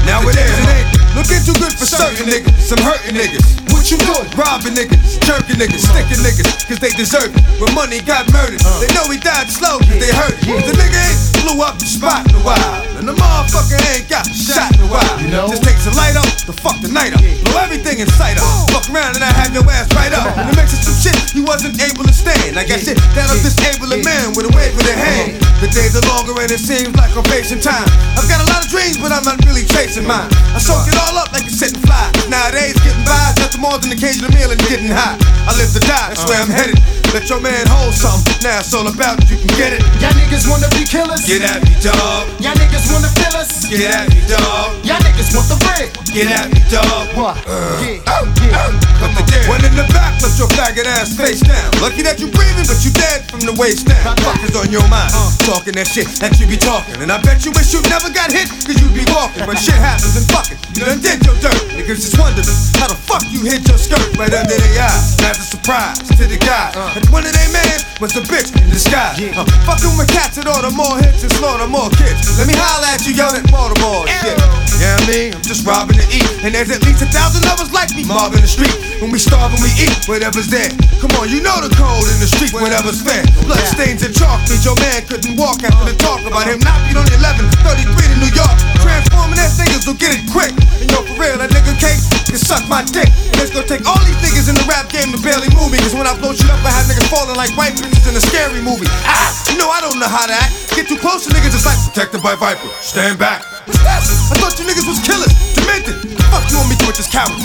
Now it is, it ain't looking too good for certain niggas. Some hurting niggas. What you doing? Robbing niggas, jerking niggas, sticking niggas, cause they deserve it. When money got murdered, they know he died slow, cause they hurt. The nigga ain't blew up the spot in a while. And the motherfucker ain't got shot in a while. You know? Just takes a light up to fuck the night up. Blow everything in sight up. Fuck around and I have your ass right up. And the mix of some shit you wasn't able to stand. I got shit that'll disable a man with a wave of the hand. The days are longer and it seems like I'm facing time. I've got a lot of dreams, but I'm not really chasing mine. I soak it all up like a sitting fly. Nowadays, getting by is nothing more than occasional meal and getting high. I live to die, that's where I'm headed. Let your man hold something. Now it's all about you can get it. Y'all niggas wanna be killers. Get at me, dog. Y'all niggas wanna fill us. Get at me, dog. Y'all niggas want the ring. Get at me, dog. What? Uh, uh, come the dead. One in the back, let your faggot ass face down. Lucky that you breathing, but you dead from the waist down. Fuck is on your mind. Uh. Talking that shit that you be talking. And I bet you wish you never got hit, cause you be walking. But shit happens and fuck it. You done did your dirt. Niggas just wondering how the fuck you hit your skirt right under their eyes. That's a surprise to the guy. And one of they man was a bitch in disguise. Uh, fucking with cats that order more hits and slaughter more kids. Let me holla at you, yelling Baltimore shit. Yeah, I mean, I'm just robbing to eat. And there's at least a thousand others like me mobbing the street. When we starve and we eat, whatever's there. Come on, you know the code in the street, whatever's fair. Blood stains and chalk means your man couldn't walk after the talk about him not being on the 11, 33 to New York. Transforming ass niggas will get it quick. And yo, for real, that nigga cake can suck my dick. It's gonna take all these niggas in the rap game to barely move me. Cause when I blow shit up, I have niggas falling like white bitches in a scary movie. Ah, you know I don't know how to act. Get too close to niggas, it's like protected by Viper. Stand back. I thought you niggas was killers, demented. Fuck you want me to with this coward?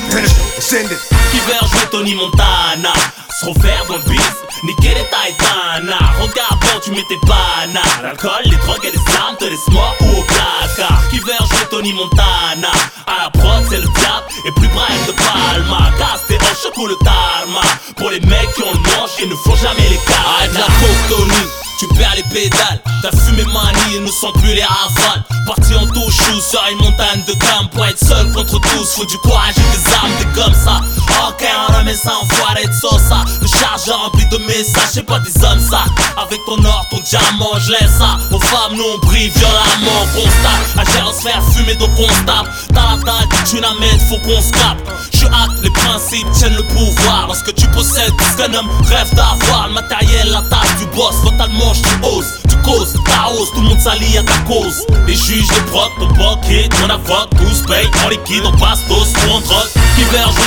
Send it. Hiver, Tony Montana. Se refaire dans le bif. Niquer les Titana Regarde bon tu mets tes bananes. L'alcool, les drogues et les armes Te laissent mort ou au placard. Hiver, jouer Tony Montana. À la prod c'est le diable Et plus Brian de Palma. Casse tes hanches, le tarma. Pour les mecs qui ont le manche Et ne font jamais les cas Arrête la coke Tony tu perds les pédales, ta fumée manie et ne sent plus les rafales. Parti en touche sur une montagne de gamme Pour être seul contre tous, faut du courage et des armes, t'es comme ça. Ok, on remet ça en foiré de sauce ça. Le chargeur rempli de messages, c'est pas des hommes ça. Avec ton or, ton diamant, je laisse ça. Aux femmes, nous on brille violemment, on constate À gérer se faire fumer donc on tape T'as la taille, tu n'amènes, faut qu'on se capte. Je hâte, les principes tiennent le pouvoir. Lorsque tu possèdes tout ce qu'un homme rêve d'avoir Le matériel, tout le monde s'allie à ta cause. Les juges, les procs, ton banquier, ton avocat, tous payent en liquide, en bastos ou en drogue. Qui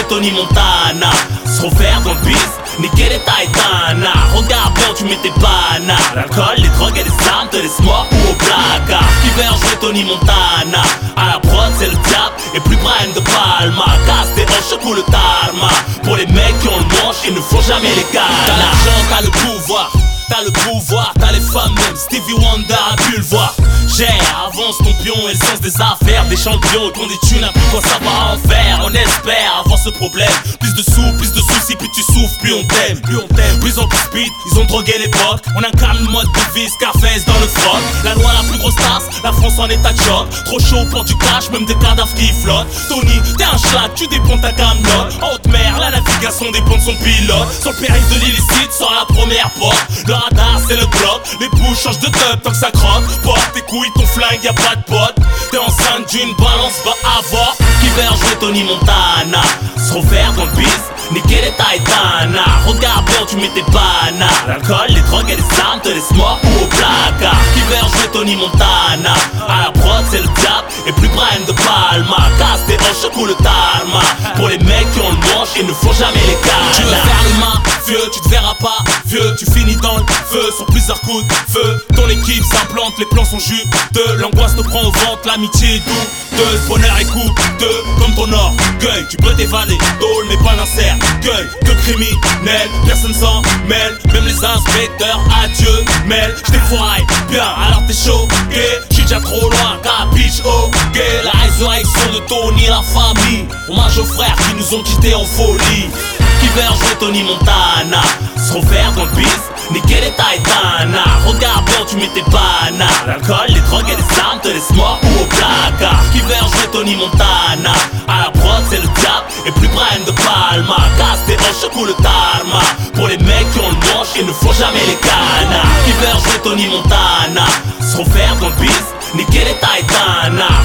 Tony Montana, se refaire dans le bis, niquer les Titana. Regarde bien, tu mets tes bananes. L'alcool, les drogues et les armes te laissent mort ou au placard. Qui veut jouer Tony Montana, à la prod, c'est le diable, et plus Brian de Palma. Casse tes hanches, ou le tarma. Pour les mecs qui ont le manche, il ne faut jamais les gars. T'as l'argent, t'as le pouvoir. T'as le pouvoir, t'as les femmes même Stevie Wonder a pu le voir. J'ai avance ton pion et des affaires Des champions qui ont des thunes, plus quoi ça va en faire? On espère avoir ce problème. Plus de sous, plus de soucis, plus tu souffres, plus on t'aime Plus on t'aime, plus on plus speed, ils ont drogué l'époque. On incarne le mode de vie, Scarface dans le froc. La loi la plus grosse tasse, la France en état de choc. Trop chaud pour du cash, même des cadavres qui flottent. Tony, t'es un schlag, tu dépends ta camelote. Haute mer, la navigation dépend de son pilote. Sur le de l'illicite, sur la première porte radar c'est le bloc, les bouches changent de top tant que ça croque. Porte tes couilles, ton flingue, y'a pas de pote. T'es enceinte d'une balance, va avoir Qui va jouer Tony Montana. Se refaire dans le bis, niquer les Titana Regarde bien, tu mets tes bananes. L'alcool, les drogues et les armes te laissent mort ou au placard. Qui va jouer Tony Montana? À la prod c'est le diable et plus Brian de Palma. Casse tes hanches, ou le tarma. Pour les mecs qui ont le manche, il ne faut jamais les canas Tu veux faire vieux, tu te verras pas. Vieux, tu finis dans le feu sur plusieurs coups feu. Ton équipe s'implante, les plans sont juteux L'angoisse te prend au ventre, l'amitié est douteuse. Bonheur est coûteux, comme ton orgueil. Tu peux t'évader, tôle mais pas l'insert Gueule, que criminel, personne s'en mêle Même les inspecteurs, adieu, mêle J't'ai bien, alors t'es choqué. J'suis déjà trop loin, capiche, ok. La résurrection de Tony, la famille. Hommage aux frères qui nous ont quittés en folie Veut jouer Tony Montana. Se dans le Niquer les Regarde bien tu mets tes bananes. L'alcool, les drogues et les armes te laissent mort ou au placard. Qui Tony Montana. À la prod c'est le diable et plus Brian de Palma. Casse tes hanches ou le tarma. Pour les mecs qui ont le manche il ne faut jamais les canards. Qui Tony Montana refaire dans le bis. Niquer les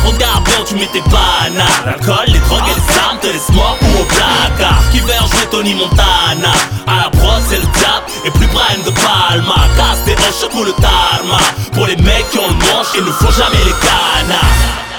Regarde bien tu mets tes bananes L'alcool, les drogues et les armes te laissent mort ou au placard. Qui veut jouer Tony Montana? À la prod c'est le diable et plus Brian de Palma. Casse tes hanches ou le tarma Pour les mecs qui ont le manche il ne faut jamais les canards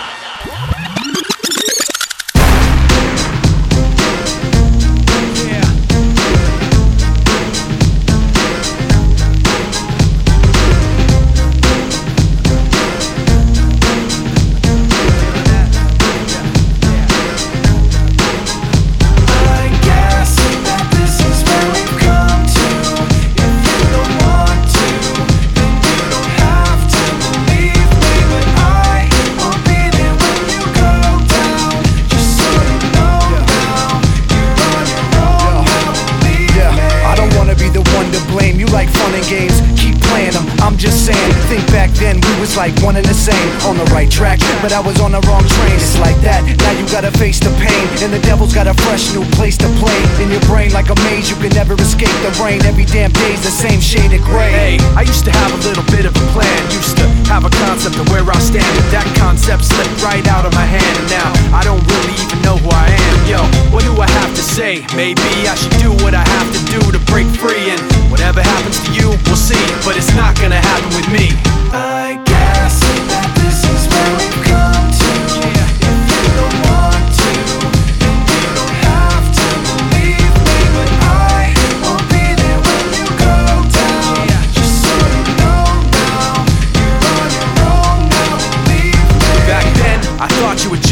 was like one and the same. On the right track, but I was on the wrong train. It's like that, now you gotta face the pain. And the devil's got a fresh new place to play. In your brain like a maze, you can never escape the rain. Every damn day's the same shade of gray. Hey, I used to have a little bit of a plan. Used to have a concept of where I stand. But that concept slipped right out of my hand. And now I don't really even know who I am. Yo, what do I have to say? Maybe I should do what I have to do to break free. And whatever happens to you, we'll see. But it's not gonna happen with me. I I said that this is where we go.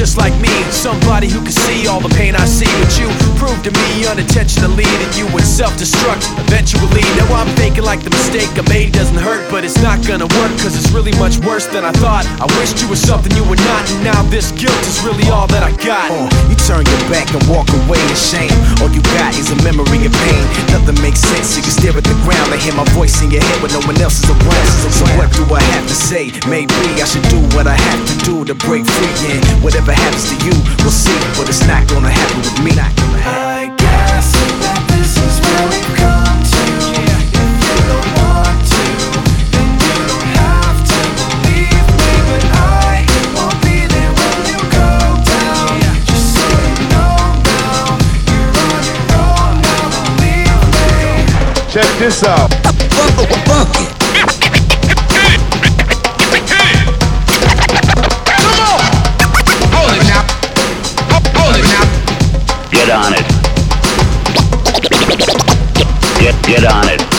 Just like me. Somebody who can see all the pain I see. But you proved to me unintentionally that you would self destruct eventually. Now I'm thinking like the mistake I made doesn't hurt, but it's not gonna work because it's really much worse than I thought. I wished you were something you were not, and now this guilt is really all that I got. Uh, you turn your back and walk away in shame. All you got is a memory of pain. Nothing makes sense. You can stare at the ground and hear my voice in your head when no one else is around. So what do I have to say? Maybe I should do what I have to do to break free. And whatever happens to you, we'll see. But it's not gonna happen with me. I guess that this is where we've come to. If you don't want to, then you don't have to believe me. But I will be there when you go down. Just so you know now, you're on your own now. Believe me. Check this out. Get, get on it.